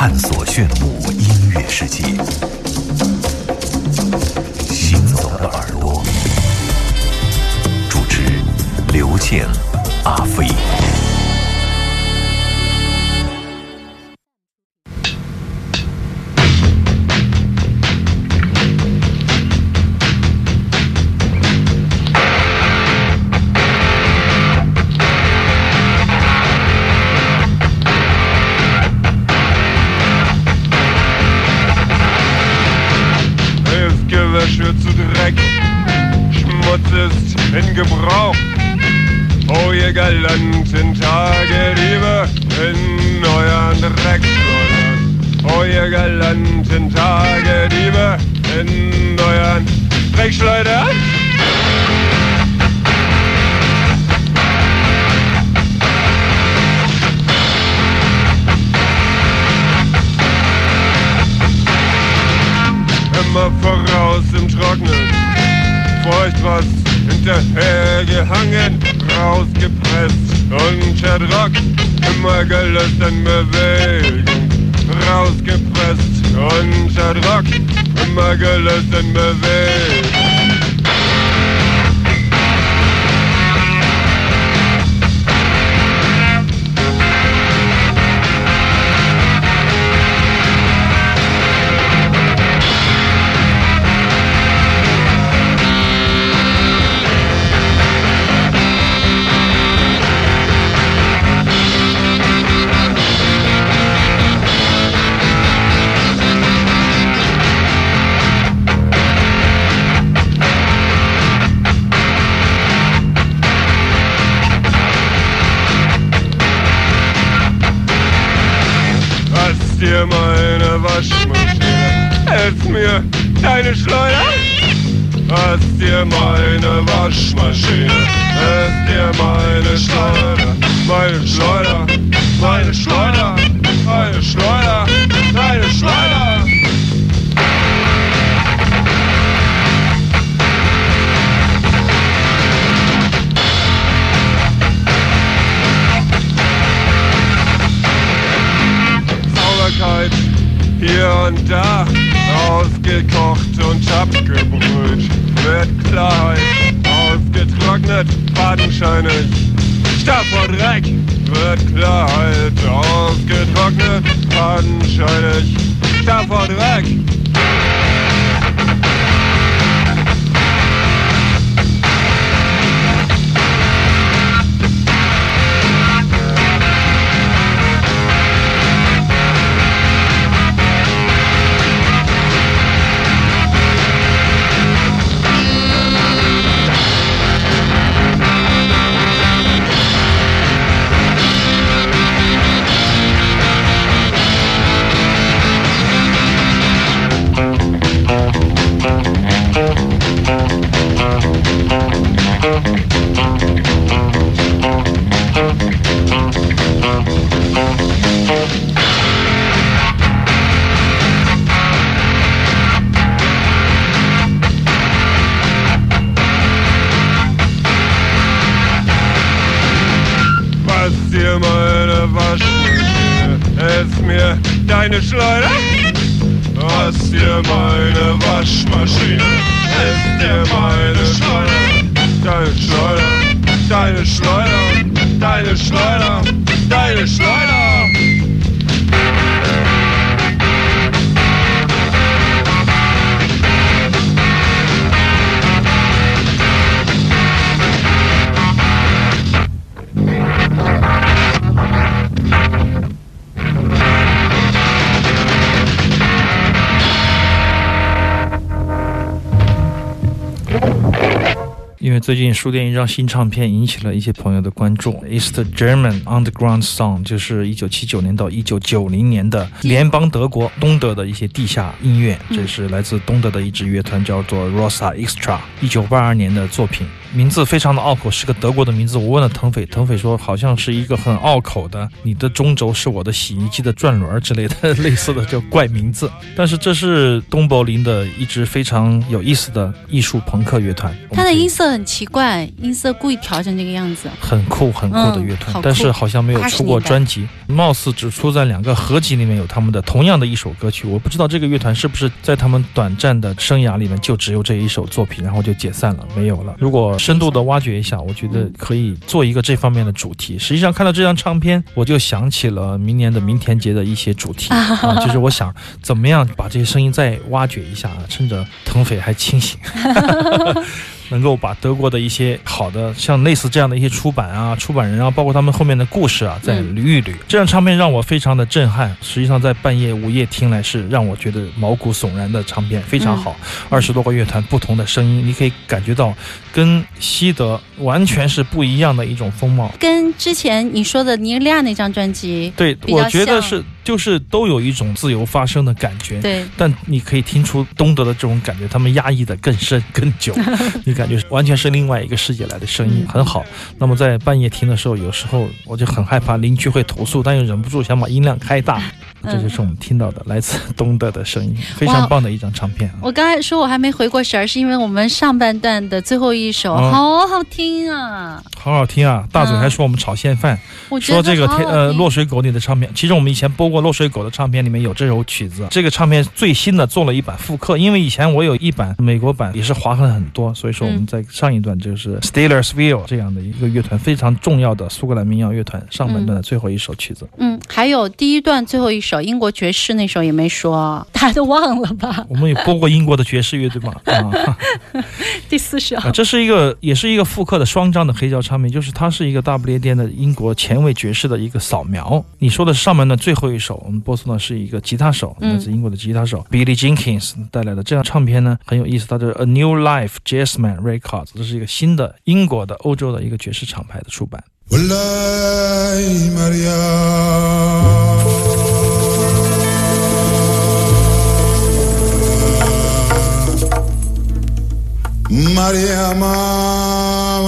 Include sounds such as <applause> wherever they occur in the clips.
探索炫目音乐世界。行走的耳朵，主持刘健、阿飞。Dreckschleudern. immer voraus im Trocknen. Feucht was hinterhergehangen, rausgepresst und erdrockt. Immer gelöst in Bewegung, rausgepresst und erdrockt. Immer gelöst in Bewegung. Hast dir meine Waschmaschine, hilf dir meine Schleuder? Meine Schleuder, meine Schleuder, meine Schleuder, deine Schleuder. Sauberkeit hier und da, ausgekocht und abgebrüht. Mit Klarheit ausgetrocknet, fadenscheinig. Stab vor Dreck wird Klarheit ausgetrocknet, fadenscheinig. Stab vor Dreck. 最近书店一张新唱片引起了一些朋友的关注，《East German Underground Song》就是一九七九年到一九九零年的联邦德国东德的一些地下音乐，这是来自东德的一支乐团，叫做 Rosa Extra，一九八二年的作品。名字非常的拗口，是个德国的名字。我问了腾飞，腾飞说好像是一个很拗口的，你的中轴是我的洗衣机的转轮之类的 <laughs> 类似的叫怪名字。但是这是东柏林的一支非常有意思的艺术朋克乐团。它的音色很奇怪，音色故意调成这个样子。很酷很酷的乐团，但是好像没有出过专辑，貌似只出在两个合集里面有他们的同样的一首歌曲。我不知道这个乐团是不是在他们短暂的生涯里面就只有这一首作品，然后就解散了，没有了。如果深度的挖掘一下，我觉得可以做一个这方面的主题。实际上看到这张唱片，我就想起了明年的明田节的一些主题 <laughs> 啊，就是我想怎么样把这些声音再挖掘一下啊，趁着腾飞还清醒。<laughs> 能够把德国的一些好的，像类似这样的一些出版啊、出版人啊，包括他们后面的故事啊，再捋一捋。这张唱片让我非常的震撼，实际上在半夜午夜听来是让我觉得毛骨悚然的唱片，非常好。二十多个乐团不同的声音，你可以感觉到跟西德完全是不一样的一种风貌。跟之前你说的尼日利亚那张专辑，对，我觉得是。就是都有一种自由发声的感觉，对。但你可以听出东德的这种感觉，他们压抑的更深更久，<laughs> 你感觉完全是另外一个世界来的声音，很好。那么在半夜听的时候，有时候我就很害怕邻居会投诉，但又忍不住想把音量开大。这就是我们听到的来自东德的声音，非常棒的一张唱片。我刚才说我还没回过神儿，是因为我们上半段的最后一首好好听啊，好好听啊！大嘴还说我们炒现饭，说这个天呃落水狗里的唱片，其实我们以前播过落水狗的唱片，里面有这首曲子。这个唱片最新的做了一版复刻，因为以前我有一版美国版也是划痕很多，所以说我们在上一段就是 Steelersville 这样的一个乐团非常重要的苏格兰民谣乐团上半段的最后一首曲子。嗯，还有第一段最后一首。首英国爵士那首也没说，大家都忘了吧？<laughs> 我们也播过英国的爵士乐队嘛？<laughs> 啊，第四首，这是一个也是一个复刻的双张的黑胶唱片，就是它是一个大不列颠的英国前卫爵士的一个扫描。你说的是上面的最后一首，我们播送的是一个吉他手，来自英国的吉他手 Billy Jenkins 带来的这张唱片呢很有意思，它是 A New Life Jazzman Records，这是一个新的英国的欧洲的一个爵士厂牌的出版。Maria María Maya.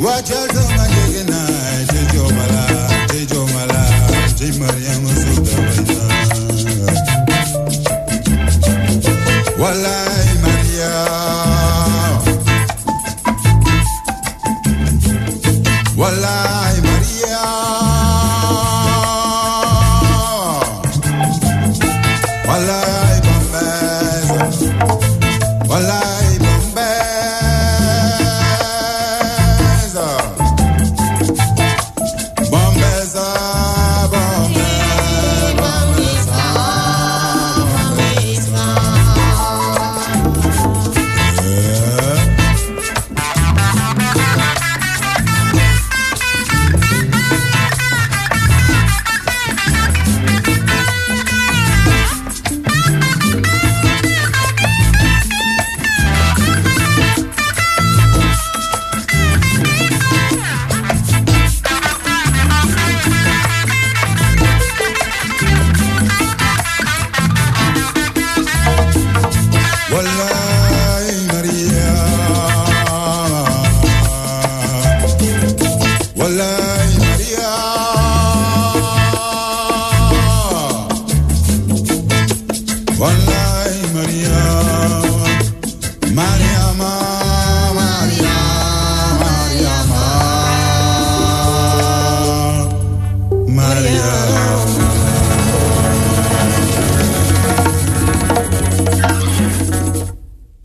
Watch out One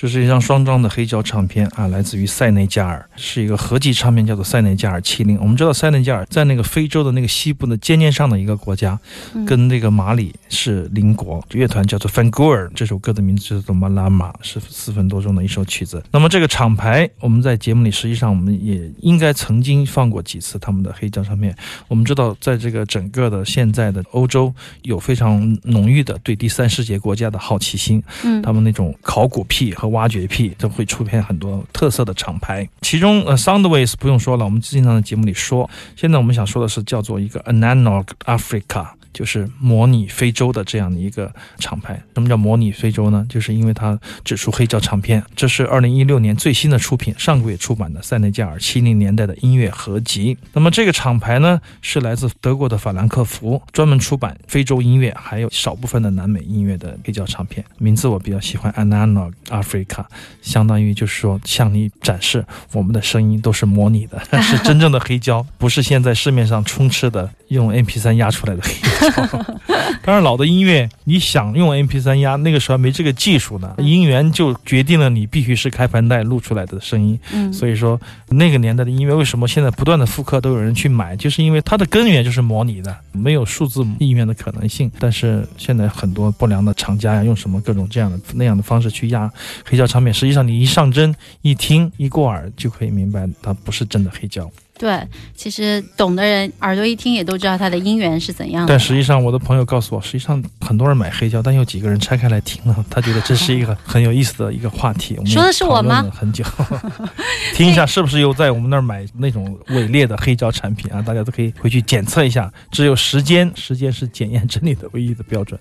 这是一张双张的黑胶唱片啊，来自于塞内加尔，是一个合集唱片，叫做《塞内加尔七零》。我们知道塞内加尔在那个非洲的那个西部的尖尖上的一个国家，跟那个马里是邻国。乐团叫做 Fangour，这首歌的名字叫做《马拉马》，是四分多钟的一首曲子。那么这个厂牌，我们在节目里实际上我们也应该曾经放过几次他们的黑胶唱片。我们知道，在这个整个的现在的欧洲，有非常浓郁的对第三世界国家的好奇心，嗯，他们那种考古癖和挖掘癖都会出片很多特色的厂牌，其中呃，Soundways 不用说了，我们经常在节目里说。现在我们想说的是叫做一个 Analog Africa。就是模拟非洲的这样的一个厂牌。什么叫模拟非洲呢？就是因为它只出黑胶唱片。这是二零一六年最新的出品，上个月出版的塞内加尔七零年代的音乐合集。那么这个厂牌呢，是来自德国的法兰克福，专门出版非洲音乐，还有少部分的南美音乐的黑胶唱片。名字我比较喜欢，Analog Africa，相当于就是说向你展示我们的声音都是模拟的，<laughs> 是真正的黑胶，不是现在市面上充斥的用 MP 三压出来的黑。<laughs> 当然，老的音乐，你想用 MP3 压，那个时候还没这个技术呢。音源就决定了你必须是开盘带录出来的声音。嗯，所以说那个年代的音乐为什么现在不断的复刻，都有人去买，就是因为它的根源就是模拟的，没有数字音源的可能性。但是现在很多不良的厂家呀，用什么各种这样的那样的方式去压黑胶唱片，实际上你一上针一听一过耳就可以明白，它不是真的黑胶。对，其实懂的人耳朵一听也都知道它的音源是怎样。但实际上，我的朋友告诉我，实际上很多人买黑胶，但有几个人拆开来听了，他觉得这是一个很有意思的一个话题。说的是我吗？很久，听一下 <laughs> 是不是又在我们那儿买那种伪劣的黑胶产品啊？大家都可以回去检测一下。只有时间，时间是检验真理的唯一的标准。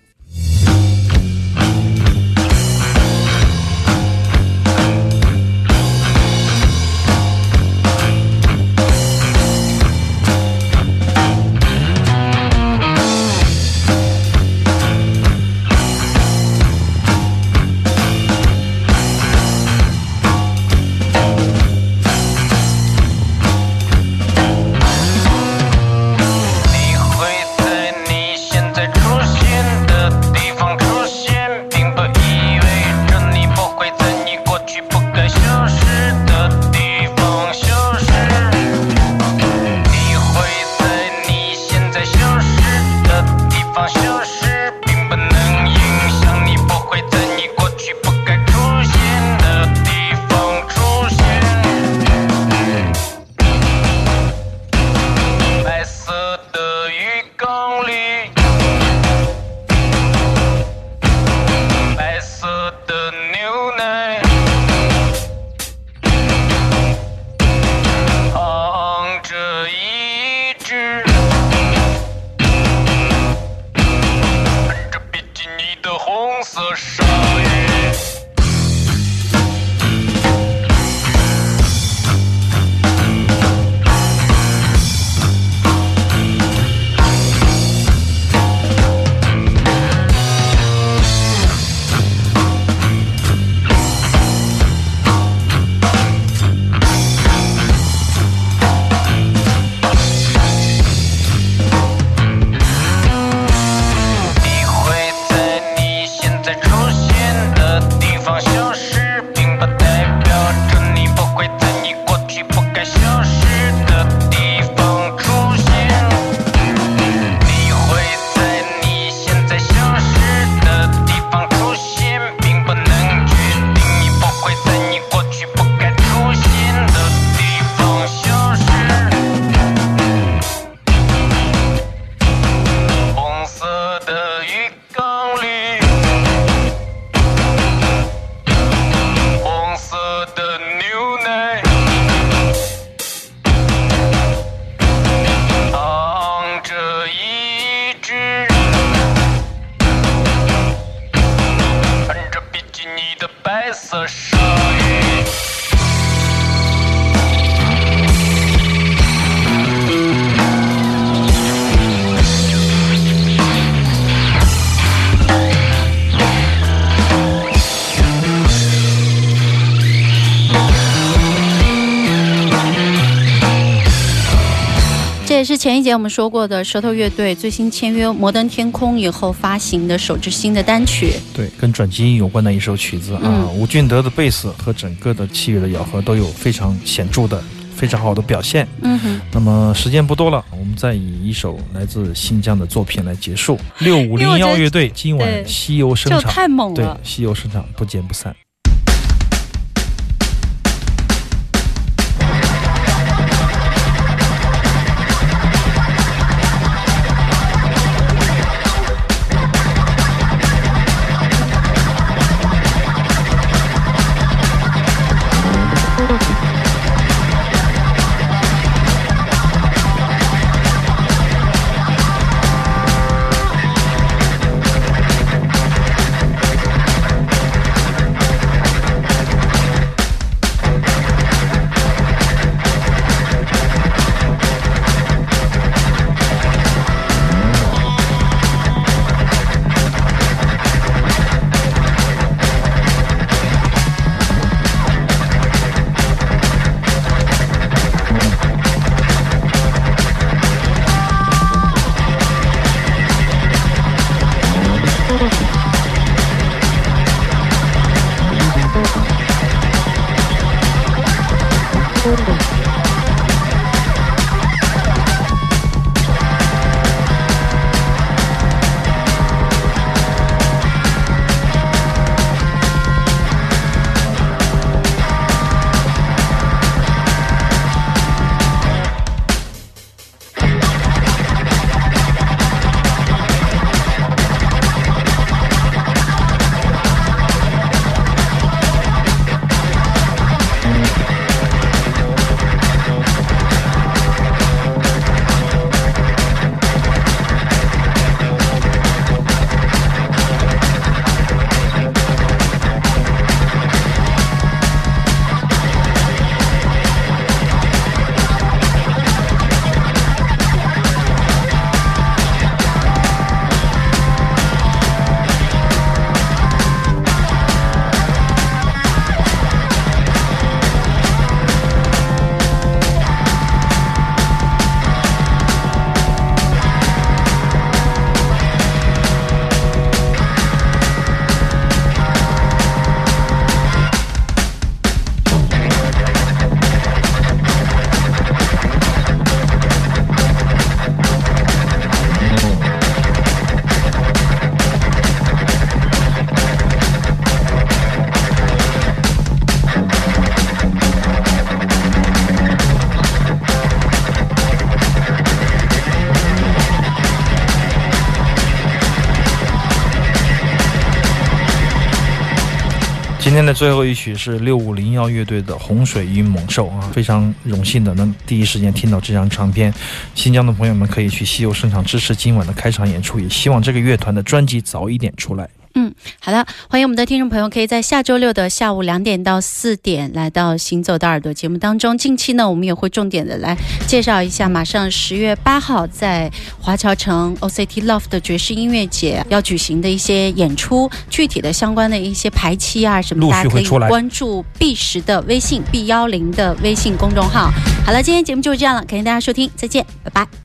也是前一节我们说过的舌头乐队最新签约摩登天空以后发行的首支新的单曲。对，跟转基因有关的一首曲子啊。吴俊德的贝斯和整个的器乐的咬合都有非常显著的、非常好的表现。嗯哼。那么时间不多了，我们再以一首来自新疆的作品来结束。六五零幺乐队今晚西游声场，太猛了。对，西游声场不见不散。今天的最后一曲是六五零幺乐队的《洪水与猛兽》啊，非常荣幸的能第一时间听到这张唱片。新疆的朋友们可以去西游盛场支持今晚的开场演出，也希望这个乐团的专辑早一点出来。嗯，好的，欢迎我们的听众朋友，可以在下周六的下午两点到四点来到《行走的耳朵》节目当中。近期呢，我们也会重点的来介绍一下，马上十月八号在华侨城 OCT Love 的爵士音乐节要举行的一些演出，具体的相关的一些排期啊什么，大家可以关注 B 十的微信 B 幺零的微信公众号。好了，今天节目就是这样了，感谢大家收听，再见，拜拜。